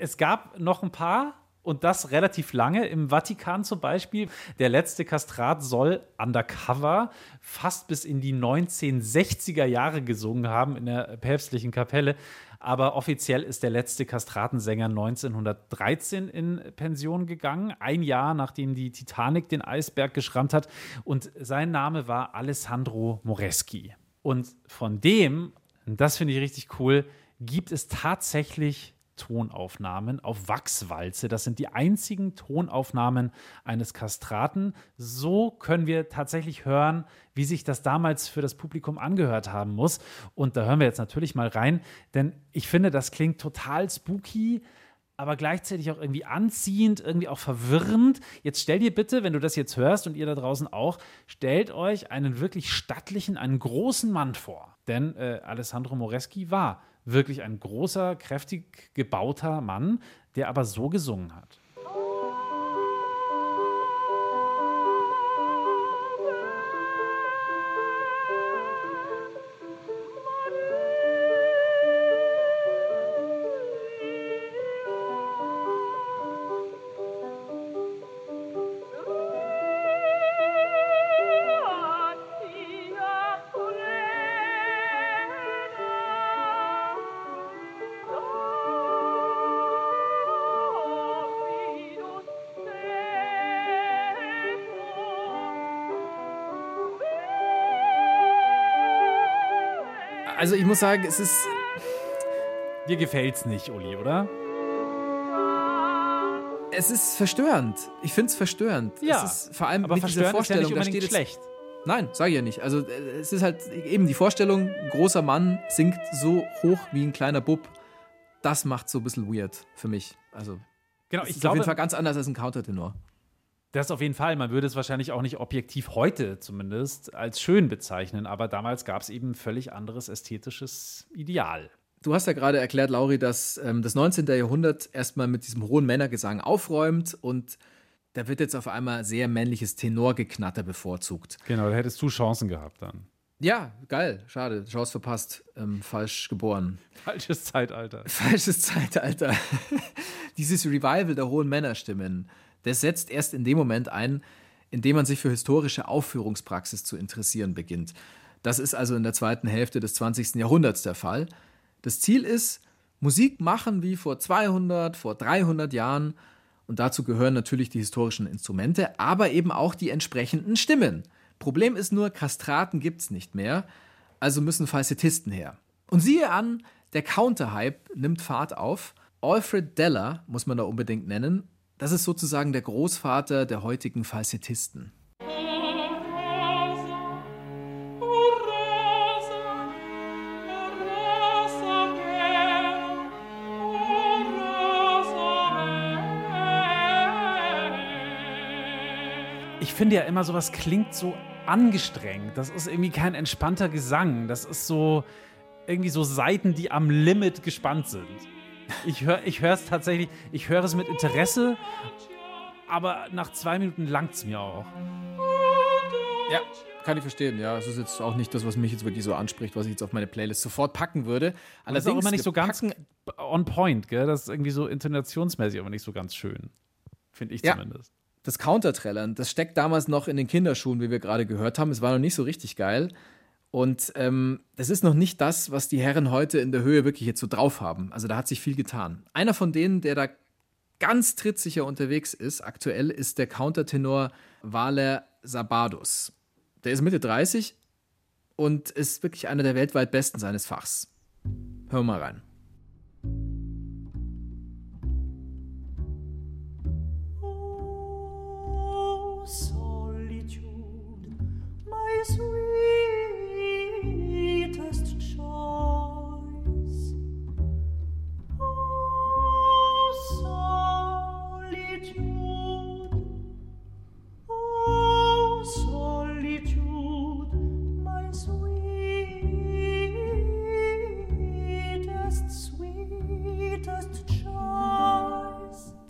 es gab noch ein paar, Und das relativ lange. Im Vatikan zum Beispiel. Der letzte Kastrat soll undercover fast bis in die 1960er Jahre gesungen haben in der päpstlichen Kapelle. Aber offiziell ist der letzte Kastratensänger 1913 in Pension gegangen. Ein Jahr nachdem die Titanic den Eisberg geschrammt hat. Und sein Name war Alessandro Moreschi. Und von dem, das finde ich richtig cool, gibt es tatsächlich Tonaufnahmen auf Wachswalze. Das sind die einzigen Tonaufnahmen eines Kastraten. So können wir tatsächlich hören, wie sich das damals für das Publikum angehört haben muss. Und da hören wir jetzt natürlich mal rein, denn ich finde, das klingt total spooky. Aber gleichzeitig auch irgendwie anziehend, irgendwie auch verwirrend. Jetzt stell dir bitte, wenn du das jetzt hörst und ihr da draußen auch, stellt euch einen wirklich stattlichen, einen großen Mann vor. Denn äh, Alessandro Moreschi war wirklich ein großer, kräftig gebauter Mann, der aber so gesungen hat. Also ich muss sagen, es ist Dir gefällt's nicht, Uli, oder? es ist verstörend. Ich finde es verstörend. Ja, es ist vor allem aber mit dieser verstörend ist ja Vorstellung, nicht da steht schlecht. Nein, sage ich ja nicht. Also es ist halt eben die Vorstellung, großer Mann singt so hoch wie ein kleiner Bub. Das macht so ein bisschen weird für mich. Also Genau, ich ist auf jeden Fall glaube, ganz anders als ein Countertenor. Das auf jeden Fall. Man würde es wahrscheinlich auch nicht objektiv heute zumindest als schön bezeichnen, aber damals gab es eben ein völlig anderes ästhetisches Ideal. Du hast ja gerade erklärt, Lauri, dass ähm, das 19. Jahrhundert erstmal mit diesem hohen Männergesang aufräumt und da wird jetzt auf einmal sehr männliches Tenorgeknatter bevorzugt. Genau, da hättest du Chancen gehabt dann. Ja, geil, schade, Chance verpasst, ähm, falsch geboren. Falsches Zeitalter. Falsches Zeitalter. Dieses Revival der hohen Männerstimmen, das setzt erst in dem Moment ein, in dem man sich für historische Aufführungspraxis zu interessieren beginnt. Das ist also in der zweiten Hälfte des 20. Jahrhunderts der Fall. Das Ziel ist, Musik machen wie vor 200, vor 300 Jahren. Und dazu gehören natürlich die historischen Instrumente, aber eben auch die entsprechenden Stimmen. Problem ist nur, Kastraten gibt's nicht mehr, also müssen Falsettisten her. Und siehe an, der Counterhype nimmt Fahrt auf. Alfred Deller muss man da unbedingt nennen. Das ist sozusagen der Großvater der heutigen Falsettisten. Ich finde ja immer, sowas klingt so angestrengt. Das ist irgendwie kein entspannter Gesang. Das ist so irgendwie so Seiten, die am Limit gespannt sind. Ich höre ich es tatsächlich, ich höre es mit Interesse, aber nach zwei Minuten langt es mir auch. Ja, kann ich verstehen. Ja, es ist jetzt auch nicht das, was mich jetzt wirklich so anspricht, was ich jetzt auf meine Playlist sofort packen würde. Das ist auch immer nicht so ganz on point, gell? Das ist irgendwie so intonationsmäßig, aber nicht so ganz schön. Finde ich Ja. zumindest. das Countertrellern, das steckt damals noch in den Kinderschuhen, wie wir gerade gehört haben. Es war noch nicht so richtig geil. Und ähm, das ist noch nicht das, was die Herren heute in der Höhe wirklich jetzt so drauf haben. Also da hat sich viel getan. Einer von denen, der da ganz trittsicher unterwegs ist, aktuell, ist der Countertenor Valer Sabados. Der ist Mitte 30 und ist wirklich einer der weltweit Besten seines Fachs. Hör mal rein.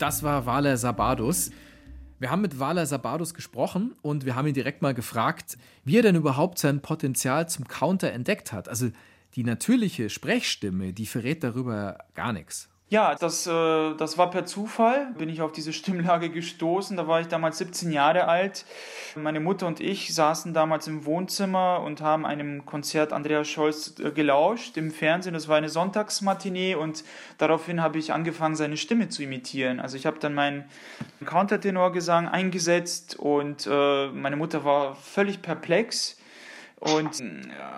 Das war Valer Sabados. Wir haben mit Valer Sabados gesprochen und wir haben ihn direkt mal gefragt, wie er denn überhaupt sein Potenzial zum Counter entdeckt hat. Also die natürliche Sprechstimme, die verrät darüber gar nichts. Ja, das, äh, das war per Zufall, bin ich auf diese Stimmlage gestoßen. Da war ich damals 17 Jahre alt. Meine Mutter und ich saßen damals im Wohnzimmer und haben einem Konzert Andreas Scholz äh, gelauscht im Fernsehen. Das war eine Sonntagsmatinee und daraufhin habe ich angefangen, seine Stimme zu imitieren. Also ich habe dann meinen Countertenorgesang eingesetzt und äh, meine Mutter war völlig perplex und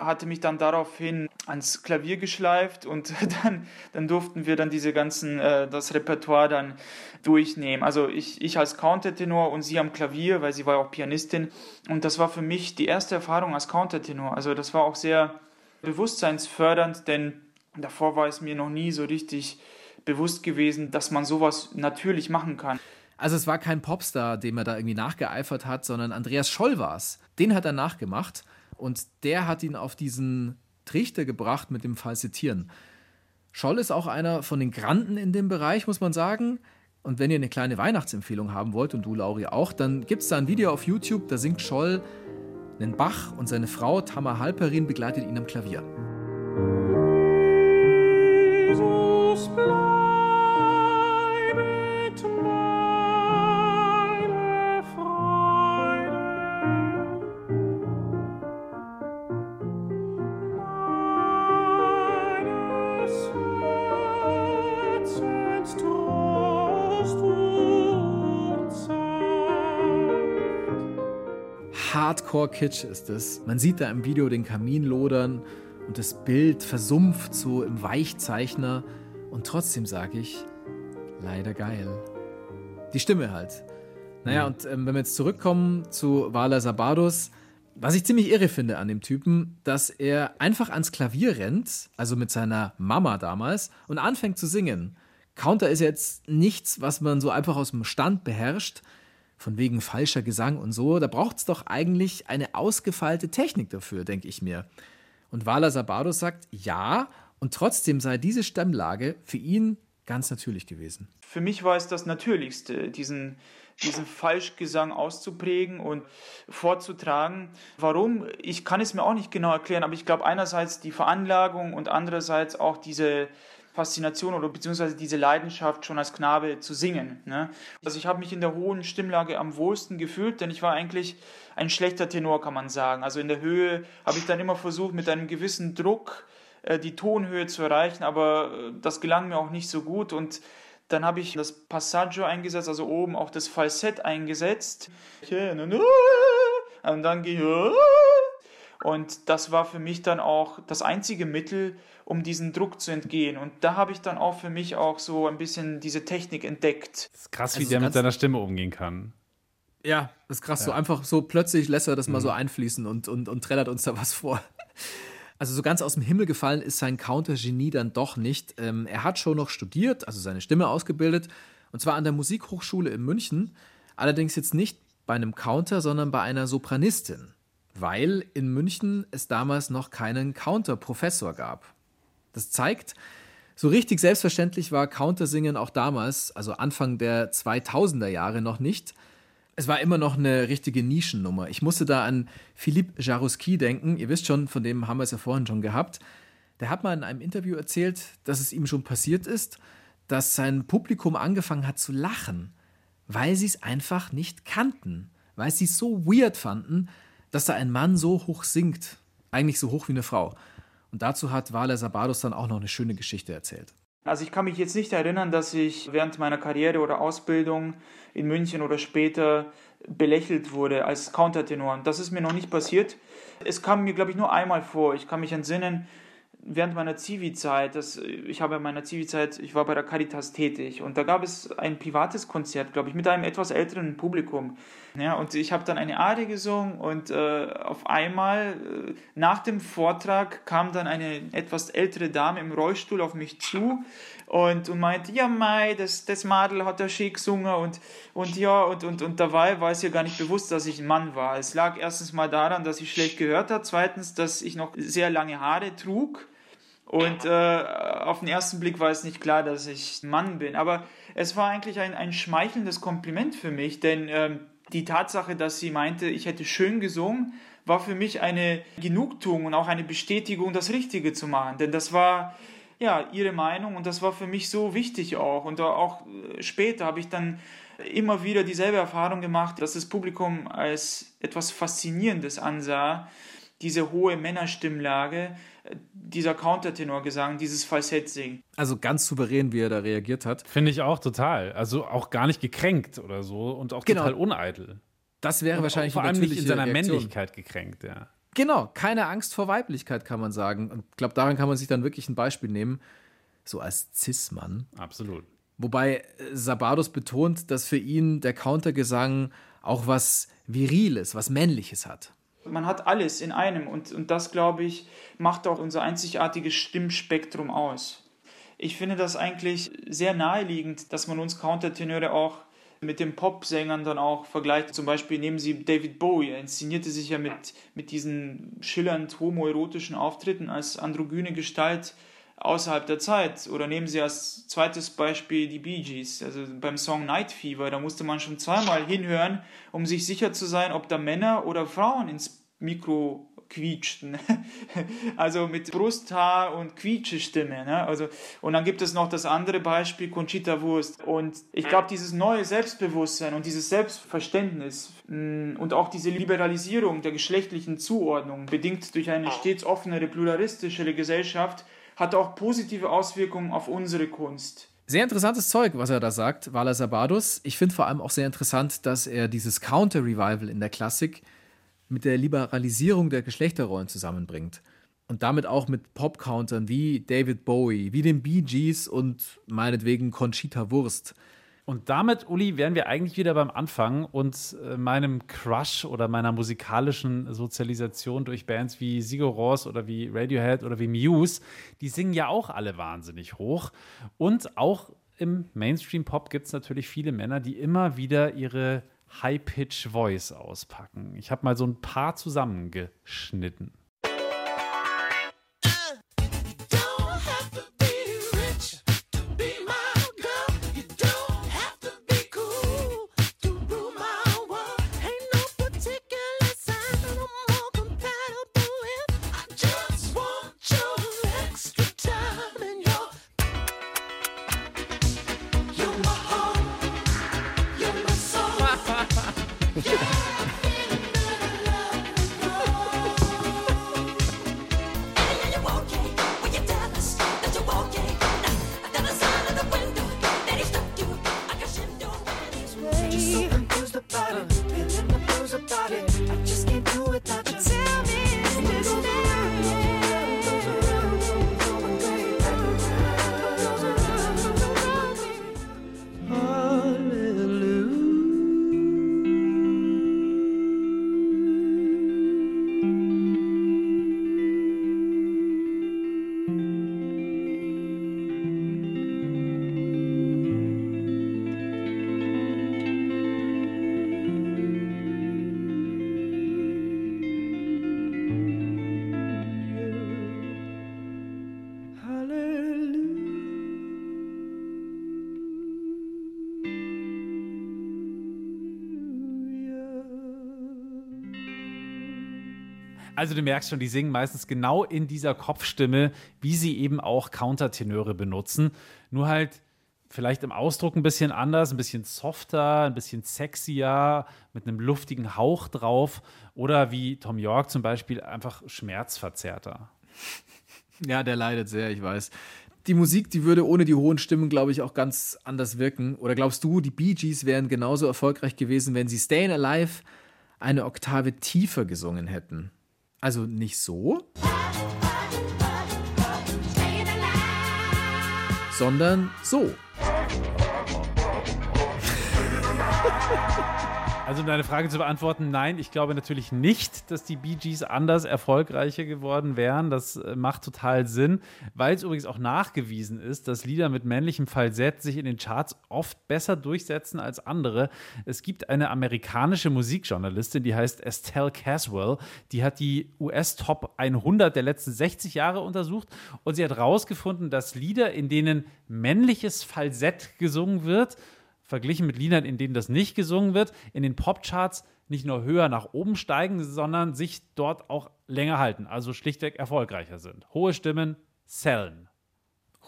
hatte mich dann daraufhin ans Klavier geschleift und dann, dann durften wir dann diese ganzen, äh, das Repertoire dann durchnehmen. Also ich, ich als Countertenor und sie am Klavier, weil sie war ja auch Pianistin und das war für mich die erste Erfahrung als Countertenor. Also das war auch sehr bewusstseinsfördernd, denn davor war es mir noch nie so richtig bewusst gewesen, dass man sowas natürlich machen kann. Also es war kein Popstar, dem er da irgendwie nachgeeifert hat, sondern Andreas Scholl war es. Den hat er nachgemacht und der hat ihn auf diesen Trichter gebracht mit dem Falsettieren. Scholl ist auch einer von den Granden in dem Bereich, muss man sagen. Und wenn ihr eine kleine Weihnachtsempfehlung haben wollt, und du, Lauri, auch, dann gibt es da ein Video auf YouTube, da singt Scholl einen Bach und seine Frau Tamar Halperin begleitet ihn am Klavier. Hardcore-Kitsch ist es. Man sieht da im Video den Kamin lodern und das Bild versumpft so im Weichzeichner. Und trotzdem sage ich, leider geil. Die Stimme halt. Naja, und ähm, wenn wir jetzt zurückkommen zu Vala Sabados, was ich ziemlich irre finde an dem Typen, dass er einfach ans Klavier rennt, also mit seiner Mama damals, und anfängt zu singen. Counter ist jetzt nichts, was man so einfach aus dem Stand beherrscht, von wegen falscher Gesang und so. Da braucht es doch eigentlich eine ausgefeilte Technik dafür, denke ich mir. Und Vala Sabados sagt, ja, und trotzdem sei diese Stimmlage für ihn ganz natürlich gewesen. Für mich war es das Natürlichste, diesen, diesen Falschgesang auszuprägen und vorzutragen. Warum? Ich kann es mir auch nicht genau erklären, aber ich glaube einerseits die Veranlagung und andererseits auch diese Faszination oder beziehungsweise diese Leidenschaft schon als Knabe zu singen. Ne? Also ich habe mich in der hohen Stimmlage am wohlsten gefühlt, denn ich war eigentlich ein schlechter Tenor, kann man sagen. Also in der Höhe habe ich dann immer versucht, mit einem gewissen Druck äh, die Tonhöhe zu erreichen, aber äh, das gelang mir auch nicht so gut und dann habe ich das Passaggio eingesetzt, also oben auch das Falsett eingesetzt. Und dann gehe. Und das war für mich dann auch das einzige Mittel, um diesem Druck zu entgehen. Und da habe ich dann auch für mich auch so ein bisschen diese Technik entdeckt. Das ist krass, wie Also der so mit seiner Stimme umgehen kann. Ja, das ist krass. So einfach so plötzlich lässt er das mal so einfließen und, und, und trällert uns da was vor. Also so ganz aus dem Himmel gefallen ist sein Counter-Genie dann doch nicht. Ähm, er hat schon noch studiert, also seine Stimme ausgebildet, und zwar an der Musikhochschule in München. Allerdings jetzt nicht bei einem Counter, sondern bei einer Sopranistin, weil in München es damals noch keinen Counter-Professor gab. Das zeigt, so richtig selbstverständlich war Countersingen auch damals, also Anfang der 2000er Jahre noch nicht. Es war immer noch eine richtige Nischennummer. Ich musste da an Philippe Jarouski denken. Ihr wisst schon, von dem haben wir es ja vorhin schon gehabt. Der hat mal in einem Interview erzählt, dass es ihm schon passiert ist, dass sein Publikum angefangen hat zu lachen, weil sie es einfach nicht kannten, weil sie es so weird fanden, dass da ein Mann so hoch singt, eigentlich so hoch wie eine Frau. Und dazu hat Valer Sabados dann auch noch eine schöne Geschichte erzählt. Also ich kann mich jetzt nicht erinnern, dass ich während meiner Karriere oder Ausbildung in München oder später belächelt wurde als Countertenor. Das ist mir noch nicht passiert. Es kam mir, glaube ich, nur einmal vor. Ich kann mich entsinnen, während meiner Zivi-Zeit, ich habe in meiner Zivi-Zeit, ich war bei der Caritas tätig und da gab es ein privates Konzert, glaube ich, mit einem etwas älteren Publikum. Ja, und ich habe dann eine Arie gesungen und äh, auf einmal äh, nach dem Vortrag kam dann eine etwas ältere Dame im Rollstuhl auf mich zu und, und meinte, ja Mai, das, das Madel hat ja schick gesungen und, und ja, und, und, und dabei war es ihr gar nicht bewusst, dass ich ein Mann war. Es lag erstens mal daran, dass ich schlecht gehört habe, zweitens, dass ich noch sehr lange Haare trug und äh, auf den ersten Blick war es nicht klar, dass ich ein Mann bin. Aber es war eigentlich ein, ein schmeichelndes Kompliment für mich, denn ähm, die Tatsache, dass sie meinte, ich hätte schön gesungen, war für mich eine Genugtuung und auch eine Bestätigung, das Richtige zu machen. Denn das war ja, ihre Meinung und das war für mich so wichtig auch. Und auch später habe ich dann immer wieder dieselbe Erfahrung gemacht, dass das Publikum als etwas Faszinierendes ansah, diese hohe Männerstimmlage, äh, dieser Countertenorgesang, dieses Falsettsingen. Also ganz souverän, wie er da reagiert hat. Finde ich auch total. Also auch gar nicht gekränkt oder so und auch Genau. total uneitel. Das wäre wahrscheinlich Vor allem nicht in seiner Reaktion. Männlichkeit gekränkt, ja. Genau, keine Angst vor Weiblichkeit, kann man sagen. Und ich glaube, daran kann man sich dann wirklich ein Beispiel nehmen. So als Cis-Mann. Absolut. Wobei äh, Sabados betont, dass für ihn der Countergesang auch was Viriles, was Männliches hat. Man hat alles in einem und, und das, glaube ich, macht auch unser einzigartiges Stimmspektrum aus. Ich finde das eigentlich sehr naheliegend, dass man uns Countertenöre auch mit den Popsängern dann auch vergleicht. Zum Beispiel nehmen Sie David Bowie, er inszenierte sich ja mit, mit diesen schillernd homoerotischen Auftritten als androgyne Gestalt außerhalb der Zeit. Oder nehmen Sie als zweites Beispiel die Bee Gees. Also beim Song Night Fever, da musste man schon zweimal hinhören, um sich sicher zu sein, ob da Männer oder Frauen ins Mikro quietschten. also mit Brusthaar und Quietschestimme. Ne? Also, und dann gibt es noch das andere Beispiel, Conchita Wurst. Und ich glaube, dieses neue Selbstbewusstsein und dieses Selbstverständnis mh, und auch diese Liberalisierung der geschlechtlichen Zuordnung, bedingt durch eine stets offenere, pluralistischere Gesellschaft, hat auch positive Auswirkungen auf unsere Kunst. Sehr interessantes Zeug, was er da sagt, Wala Sabados. Ich finde vor allem auch sehr interessant, dass er dieses Counter-Revival in der Klassik mit der Liberalisierung der Geschlechterrollen zusammenbringt. Und damit auch mit Pop-Countern wie David Bowie, wie den Bee Gees und meinetwegen Conchita Wurst. Und damit, Uli, wären wir eigentlich wieder beim Anfang und äh, meinem Crush oder meiner musikalischen Sozialisation durch Bands wie Sigur Rós oder wie Radiohead oder wie Muse. Die singen ja auch alle wahnsinnig hoch. Und auch im Mainstream-Pop gibt es natürlich viele Männer, die immer wieder ihre High-Pitch-Voice auspacken. Ich habe mal so ein paar zusammengeschnitten. Also du merkst schon, die singen meistens genau in dieser Kopfstimme, wie sie eben auch Countertenöre benutzen. Nur halt vielleicht im Ausdruck ein bisschen anders, ein bisschen softer, ein bisschen sexier, mit einem luftigen Hauch drauf. Oder wie Tom York zum Beispiel einfach schmerzverzerrter. Ja, der leidet sehr, ich weiß. Die Musik, die würde ohne die hohen Stimmen, glaube ich, auch ganz anders wirken. Oder glaubst du, die Bee Gees wären genauso erfolgreich gewesen, wenn sie Stayin' Alive eine Oktave tiefer gesungen hätten? Also nicht so, sondern so. Also um deine Frage zu beantworten, nein, ich glaube natürlich nicht, dass die Bee Gees anders erfolgreicher geworden wären. Das äh, macht total Sinn, weil es übrigens auch nachgewiesen ist, dass Lieder mit männlichem Falsett sich in den Charts oft besser durchsetzen als andere. Es gibt eine amerikanische Musikjournalistin, die heißt Estelle Caswell, die hat die US Top 100 der letzten 60 Jahre untersucht und sie hat herausgefunden, dass Lieder, in denen männliches Falsett gesungen wird, verglichen mit Liedern, in denen das nicht gesungen wird, in den Popcharts nicht nur höher nach oben steigen, sondern sich dort auch länger halten, also schlichtweg erfolgreicher sind. Hohe Stimmen sellen.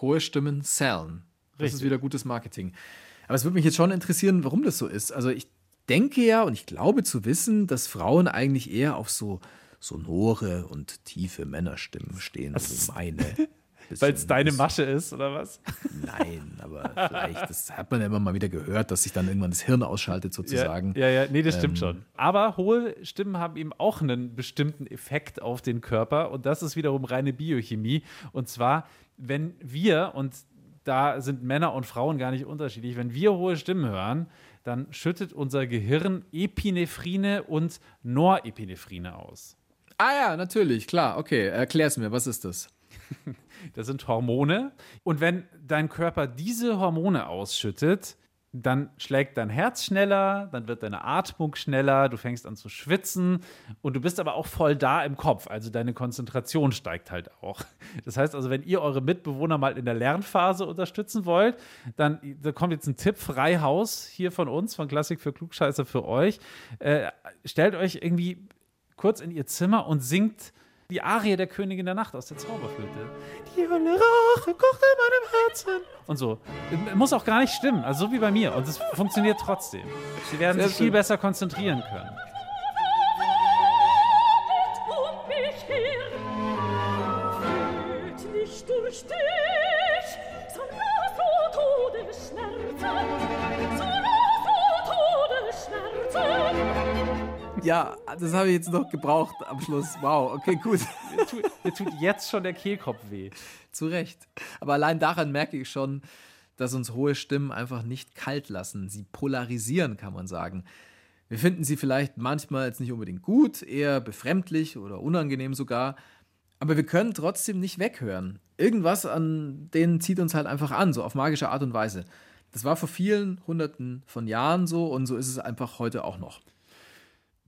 hohe Stimmen sellen. Das ist Richtig. wieder gutes Marketing. Aber es würde mich jetzt schon interessieren, warum das so ist. Also ich denke ja und ich glaube zu wissen, dass Frauen eigentlich eher auf so sonore und tiefe Männerstimmen stehen. Also meine. Weil es deine Masche ist, oder was? Nein, aber vielleicht, das hat man ja immer mal wieder gehört, dass sich dann irgendwann das Hirn ausschaltet sozusagen. Ja, ja, ja, nee, das Ähm. stimmt schon. Aber hohe Stimmen haben eben auch einen bestimmten Effekt auf den Körper und das ist wiederum reine Biochemie. Und zwar, wenn wir, und da sind Männer und Frauen gar nicht unterschiedlich, wenn wir hohe Stimmen hören, dann schüttet unser Gehirn Epinephrine und Norepinephrine aus. Ah ja, natürlich, klar. Okay, erklär's mir, was ist das? Das sind Hormone. Und wenn dein Körper diese Hormone ausschüttet, dann schlägt dein Herz schneller, dann wird deine Atmung schneller, du fängst an zu schwitzen und du bist aber auch voll da im Kopf. Also deine Konzentration steigt halt auch. Das heißt also, wenn ihr eure Mitbewohner mal in der Lernphase unterstützen wollt, dann da kommt jetzt ein Tipp, Freihaus hier von uns, von Klassik für Klugscheißer für euch. Äh, stellt euch irgendwie kurz in ihr Zimmer und singt die Arie der Königin der Nacht aus der Zauberflöte. Die Hölle Rache kocht in meinem Herzen. Und so. Muss auch gar nicht stimmen, also so wie bei mir. Und es funktioniert trotzdem. Sie werden Sehr sich viel schön. besser konzentrieren können. Ja, das habe ich jetzt noch gebraucht am Schluss. Wow, okay, gut. Mir tut, mir tut jetzt schon der Kehlkopf weh. Zu Recht. Aber allein daran merke ich schon, dass uns hohe Stimmen einfach nicht kalt lassen. Sie polarisieren, kann man sagen. Wir finden sie vielleicht manchmal jetzt nicht unbedingt gut, eher befremdlich oder unangenehm sogar. Aber wir können trotzdem nicht weghören. Irgendwas an denen zieht uns halt einfach an, so auf magische Art und Weise. Das war vor vielen hunderten von Jahren so und so ist es einfach heute auch noch.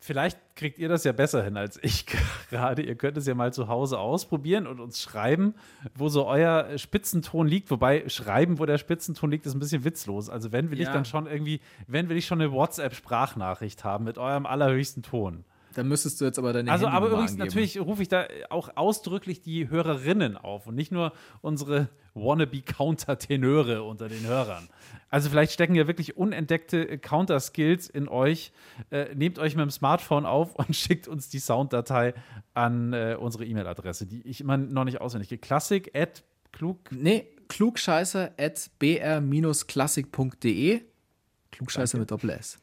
Vielleicht kriegt ihr das ja besser hin als ich gerade. Ihr könnt es ja mal zu Hause ausprobieren und uns schreiben, wo so euer Spitzenton liegt. Wobei schreiben, wo der Spitzenton liegt, ist ein bisschen witzlos. Also wenn will ich Ja. dann schon irgendwie, wenn will ich schon eine WhatsApp-Sprachnachricht haben mit eurem allerhöchsten Ton. Da müsstest du jetzt aber deine Also, aber übrigens, angeben. natürlich rufe ich da auch ausdrücklich die Hörerinnen auf und nicht nur unsere Wannabe-Countertenöre unter den Hörern. Also, vielleicht stecken ja wirklich unentdeckte Counter-Skills in euch. Äh, nehmt euch mit dem Smartphone auf und schickt uns die Sounddatei an äh, unsere E-Mail-Adresse, die ich immer noch nicht auswendig gehe. Klassik at klug. Nee, klugscheißer at br-klassik.de. Klugscheißer mit Doppel S.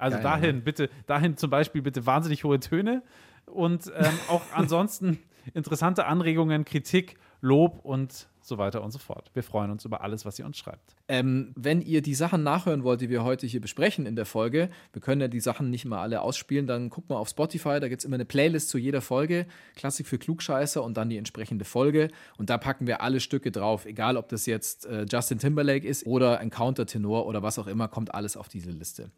Also Geil, dahin bitte, dahin zum Beispiel bitte wahnsinnig hohe Töne und ähm, auch ansonsten interessante Anregungen, Kritik, Lob und so weiter und so fort. Wir freuen uns über alles, was ihr uns schreibt. Ähm, wenn ihr die Sachen nachhören wollt, die wir heute hier besprechen in der Folge, wir können ja die Sachen nicht mal alle ausspielen, dann guckt mal auf Spotify, da gibt es immer eine Playlist zu jeder Folge, Klassik für Klugscheißer und dann die entsprechende Folge. Und da packen wir alle Stücke drauf, egal ob das jetzt äh, Justin Timberlake ist oder ein Countertenor oder was auch immer, kommt alles auf diese Liste.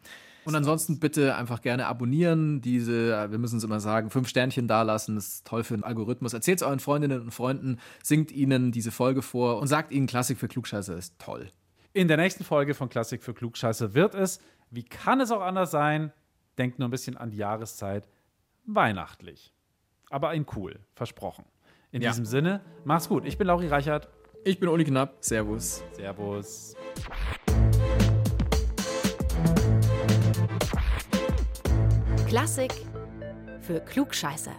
Und ansonsten bitte einfach gerne abonnieren, diese, wir müssen es immer sagen, fünf Sternchen dalassen, das ist toll für den Algorithmus. Erzählt es euren Freundinnen und Freunden, singt ihnen diese Folge vor und sagt ihnen, Klassik für Klugscheißer ist toll. In der nächsten Folge von Klassik für Klugscheiße wird es, wie kann es auch anders sein, denkt nur ein bisschen an die Jahreszeit, weihnachtlich. Aber in cool, versprochen. In Ja. diesem Sinne, mach's gut. Ich bin Lauri Reichert. Ich bin Uli Knapp, Servus. Servus. Klassik für Klugscheißer.